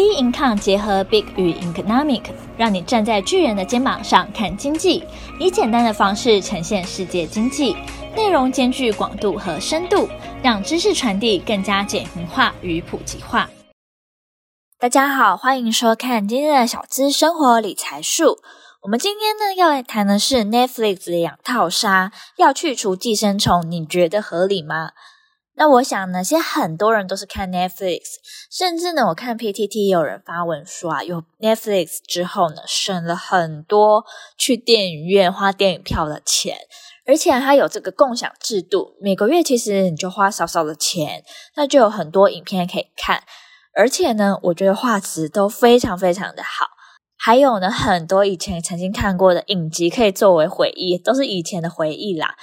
B Income 结合 Big 与 Economic，让你站在巨人的肩膀上看经济，以简单的方式呈现世界经济，内容兼具广度和深度，让知识传递更加简明化与普及化。大家好，欢迎收看今天的小资生活理财树。我们今天呢要来谈的是 Netflix 两套杀要去除寄生虫，你觉得合理吗？那我想呢，现在很多人都是看 Netflix，甚至呢，我看 PTT 有人发文说啊，有 Netflix 之后呢，省了很多去电影院花电影票的钱，而且它有这个共享制度，每个月其实你就花少少的钱，那就有很多影片可以看，而且呢，我觉得画质都非常非常的好，还有呢，很多以前曾经看过的影集可以作为回忆，都是以前的回忆啦。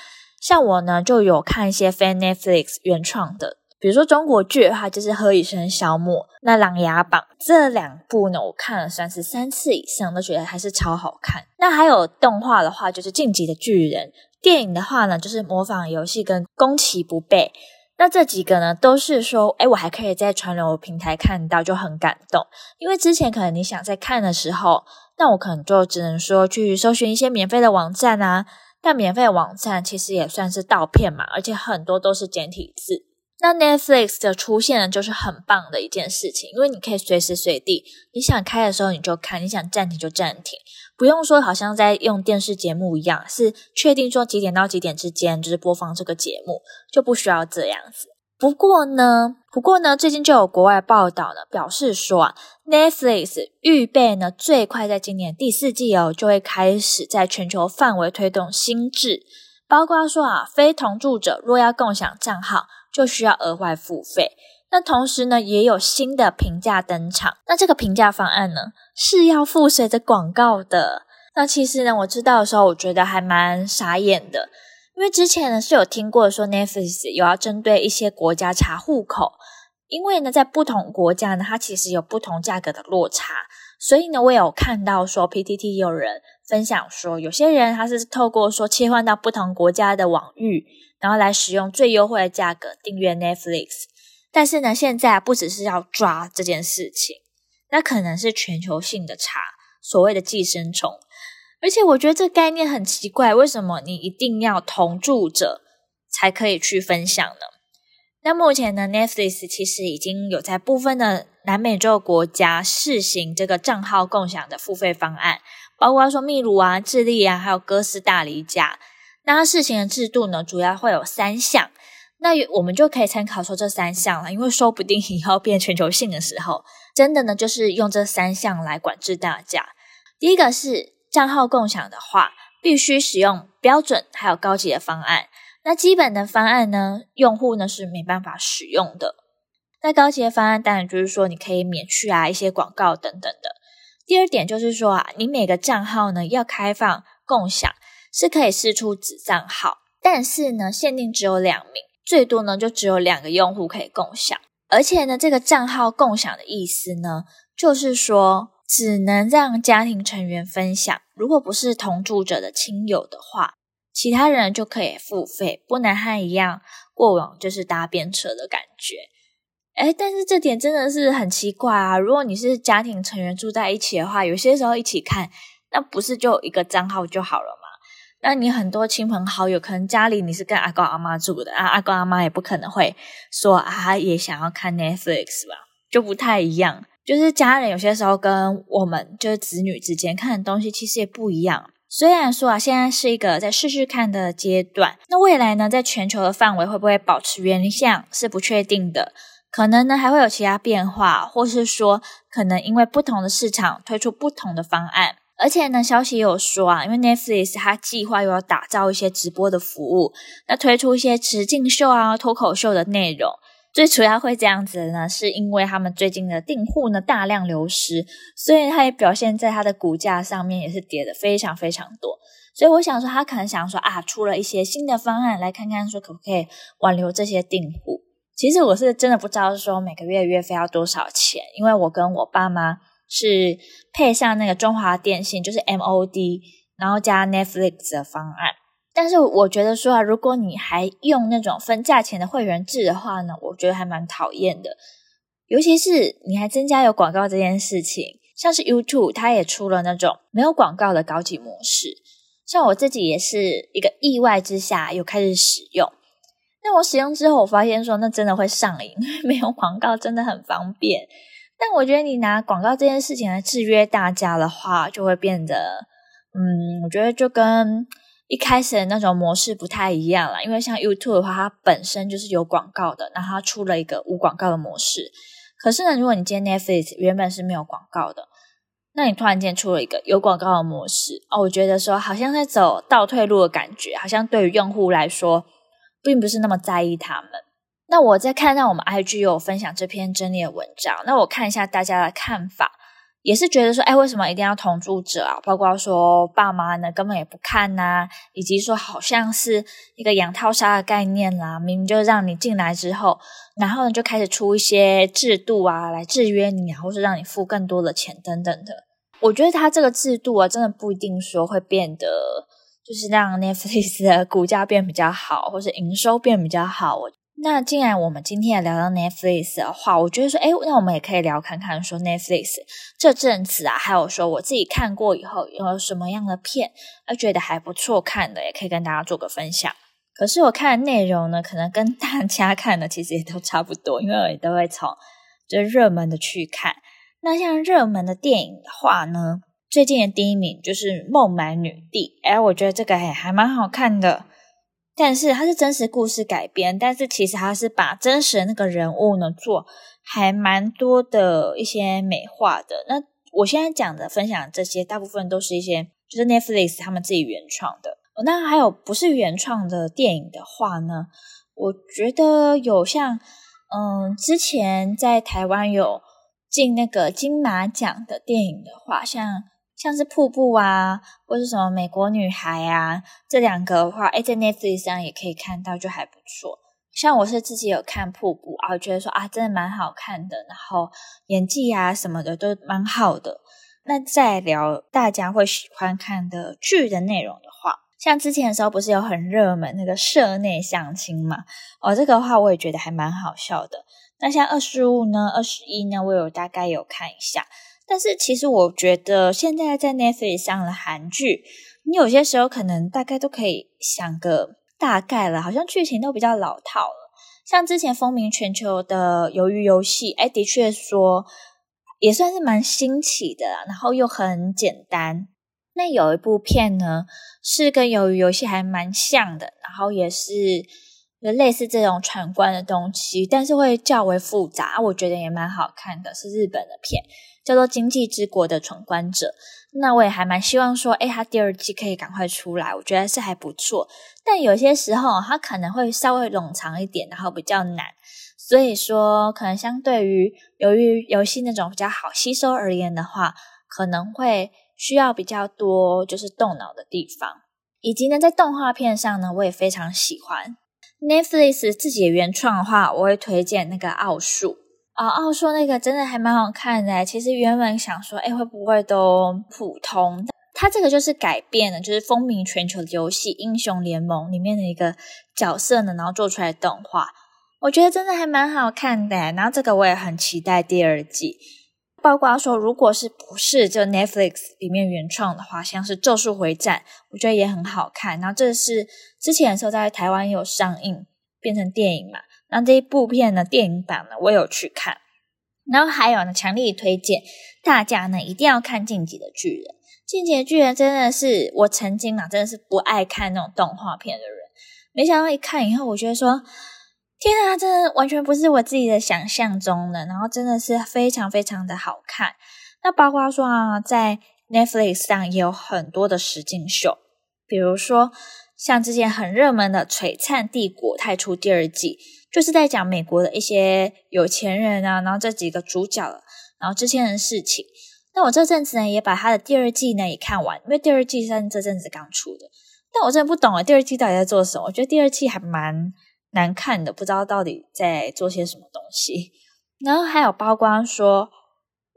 像我呢，就有看一些 Fan Netflix 原创的，比如说中国剧的话，就是《何以笙箫默》那《琅琊榜》这两部呢，我看了算是三次以上，都觉得还是超好看。那还有动画的话，就是《进击的巨人》；电影的话呢，就是《模仿游戏》跟《攻其不备》。那这几个呢，都是说，诶，我还可以在串流平台看到，就很感动。因为之前可能你想在看的时候，那我可能就只能说去搜寻一些免费的网站啊。但免费网站其实也算是盗片嘛，而且很多都是简体字。那 Netflix 的出现呢，就是很棒的一件事情，因为你可以随时随地，你想开的时候你就开，你想暂停就暂停，不用说好像在用电视节目一样，是确定说几点到几点之间就是播放这个节目，就不需要这样子。不过呢，不过呢，最近就有国外报道呢，表示说啊，Netflix 预备呢，最快在今年第四季哦，就会开始在全球范围推动新制，包括说啊，非同住者若要共享账号，就需要额外付费。那同时呢，也有新的评价登场。那这个评价方案呢，是要附随着广告的。那其实呢，我知道的时候，我觉得还蛮傻眼的。因为之前呢是有听过说 Netflix 有要针对一些国家查户口，因为呢在不同国家呢它其实有不同价格的落差，所以呢我有看到说 PTT 有人分享说有些人他是透过说切换到不同国家的网域，然后来使用最优惠的价格订阅 Netflix，但是呢现在不只是要抓这件事情，那可能是全球性的查所谓的寄生虫。而且我觉得这概念很奇怪，为什么你一定要同住者才可以去分享呢？那目前呢，Netflix 其实已经有在部分的南美洲国家试行这个账号共享的付费方案，包括说秘鲁啊、智利啊，还有哥斯达黎加。那它试行的制度呢，主要会有三项。那我们就可以参考说这三项了，因为说不定以后变全球性的时候，真的呢就是用这三项来管制大家。第一个是。账号共享的话，必须使用标准还有高级的方案。那基本的方案呢，用户呢是没办法使用的。那高级的方案当然就是说，你可以免去啊一些广告等等的。第二点就是说啊，你每个账号呢要开放共享，是可以试出子账号，但是呢限定只有两名，最多呢就只有两个用户可以共享。而且呢，这个账号共享的意思呢，就是说。只能让家庭成员分享，如果不是同住者的亲友的话，其他人就可以付费，不能和一样过往就是搭便车的感觉。诶，但是这点真的是很奇怪啊！如果你是家庭成员住在一起的话，有些时候一起看，那不是就一个账号就好了吗？那你很多亲朋好友，可能家里你是跟阿公阿妈住的啊，阿公阿妈也不可能会说啊，也想要看 Netflix 吧，就不太一样。就是家人有些时候跟我们就是子女之间看的东西其实也不一样。虽然说啊，现在是一个在试试看的阶段，那未来呢，在全球的范围会不会保持原样是不确定的。可能呢还会有其他变化，或是说可能因为不同的市场推出不同的方案。而且呢，消息也有说啊，因为 Netflix 它计划又要打造一些直播的服务，那推出一些实境秀啊、脱口秀的内容。最主要会这样子的呢，是因为他们最近的订户呢大量流失，所以它也表现在它的股价上面，也是跌的非常非常多。所以我想说，他可能想说啊，出了一些新的方案，来看看说可不可以挽留这些订户。其实我是真的不知道说每个月月费要多少钱，因为我跟我爸妈是配上那个中华电信，就是 MOD，然后加 Netflix 的方案。但是我觉得说啊，如果你还用那种分价钱的会员制的话呢，我觉得还蛮讨厌的。尤其是你还增加有广告这件事情，像是 YouTube，它也出了那种没有广告的高级模式。像我自己也是一个意外之下又开始使用。那我使用之后，我发现说那真的会上瘾，没有广告真的很方便。但我觉得你拿广告这件事情来制约大家的话，就会变得，嗯，我觉得就跟一开始的那种模式不太一样了。因为像 YouTube 的话，它本身就是有广告的，然后它出了一个无广告的模式。可是呢，如果你今天 Netflix 原本是没有广告的，那你突然间出了一个有广告的模式，哦，我觉得说好像在走倒退路的感觉，好像对于用户来说，并不是那么在意他们。那我在看到我们 IG 有分享这篇整理的文章，那我看一下大家的看法，也是觉得说，哎，为什么一定要同住者啊？包括说爸妈呢根本也不看呐、以及说好像是一个养套杀的概念啦，明明就让你进来之后，然后呢就开始出一些制度啊来制约你啊，或是让你付更多的钱等等的。我觉得他这个制度啊，真的不一定说会变得就是让 Netflix 的股价变比较好，或是营收变比较好。那既然我们今天也聊到 Netflix 的话，我觉得说，诶，那我们也可以聊看看说 Netflix 这阵子啊，还有说我自己看过以后有什么样的片，而觉得还不错看的，也可以跟大家做个分享。可是我看的内容呢，可能跟大家看的其实也都差不多，因为我也都会从就热门的去看。那像热门的电影的话呢，最近的第一名就是《孟买女帝》，诶，我觉得这个还还蛮好看的。但是它是真实故事改编，但是其实它是把真实的那个人物呢做还蛮多的一些美化的。那我现在讲的分享的这些，大部分都是一些就是 Netflix 他们自己原创的。那还有不是原创的电影的话呢，我觉得有像嗯之前在台湾有进那个金马奖的电影的话，像。像是瀑布啊，或是什么美国女孩啊，这两个的话，诶在 Netflix 上也可以看到，就还不错。像我是自己有看瀑布啊，我觉得说啊，真的蛮好看的，然后演技啊什么的都蛮好的。那再聊大家会喜欢看的剧的内容的话，像之前的时候不是有很热门那个社内相亲嘛？哦，这个的话我也觉得还蛮好笑的。那像二十五呢，二十一呢，我有大概有看一下。但是其实我觉得现在在 Netflix 上的韩剧，你有些时候可能大概都可以想个大概了，好像剧情都比较老套了。像之前风靡全球的《鱿鱼游戏》，哎，的确说也算是蛮新奇的，然后又很简单。那有一部片呢，是跟《鱿鱼游戏》还蛮像的，然后也是就类似这种闯关的东西，但是会较为复杂，我觉得也蛮好看的，是日本的片。叫做《经济之国的闯关者》，那我也还蛮希望说，诶，它第二季可以赶快出来，我觉得是还不错。但有些时候它可能会稍微冗长一点，然后比较难，所以说可能相对于由于游戏那种比较好吸收而言的话，可能会需要比较多就是动脑的地方。以及呢，在动画片上呢，我也非常喜欢 Netflix 自己的原创的话，我会推荐那个奥术。哦，奥数那个真的还蛮好看的。其实原本想说，诶会不会都普通？它这个就是改变了，就是风靡全球的游戏《英雄联盟》里面的一个角色呢，然后做出来的动画，我觉得真的还蛮好看的。然后这个我也很期待第二季。包括说，如果是不是就 Netflix 里面原创的话，像是《咒术回战》，我觉得也很好看。然后这是之前的时候在台湾有上映，变成电影嘛。那这一部片呢，电影版呢，我有去看，然后还有呢，强力推荐大家呢一定要看《进击的巨人》。《进击的巨人》真的是我曾经啊，真的是不爱看那种动画片的人，没想到一看以后，我觉得说，天啊，真的完全不是我自己的想象中的，然后真的是非常非常的好看。那包括说啊，在 Netflix 上也有很多的实境秀，比如说像之前很热门的《璀璨帝国》，太出第二季。就是在讲美国的一些有钱人啊，然后这几个主角，然后之前的事情。那我这阵子呢，也把他的第二季呢也看完，因为第二季是这阵子刚出的。但我真的不懂啊，第二季到底在做什么？我觉得第二季还蛮难看的，不知道到底在做些什么东西。然后还有包括说，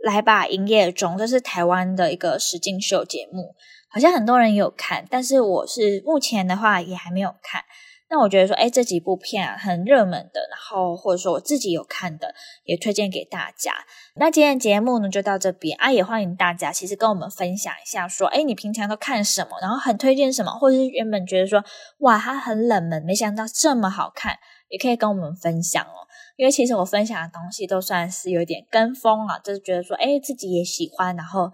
来吧营业中，这是台湾的一个实境秀节目，好像很多人有看，但是我是目前的话也还没有看。那我觉得说，哎，这几部片啊，很热门的，然后或者说我自己有看的，也推荐给大家。那今天的节目呢，就到这边啊，也欢迎大家其实跟我们分享一下，说，哎，你平常都看什么，然后很推荐什么，或者是原本觉得说，哇，它很冷门，没想到这么好看，也可以跟我们分享哦。因为其实我分享的东西都算是有点跟风啊，就是觉得说，哎，自己也喜欢，然后，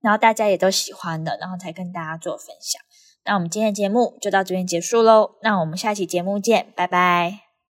然后大家也都喜欢的，然后才跟大家做分享。那我们今天的节目就到这边结束喽，那我们下期节目见，拜拜。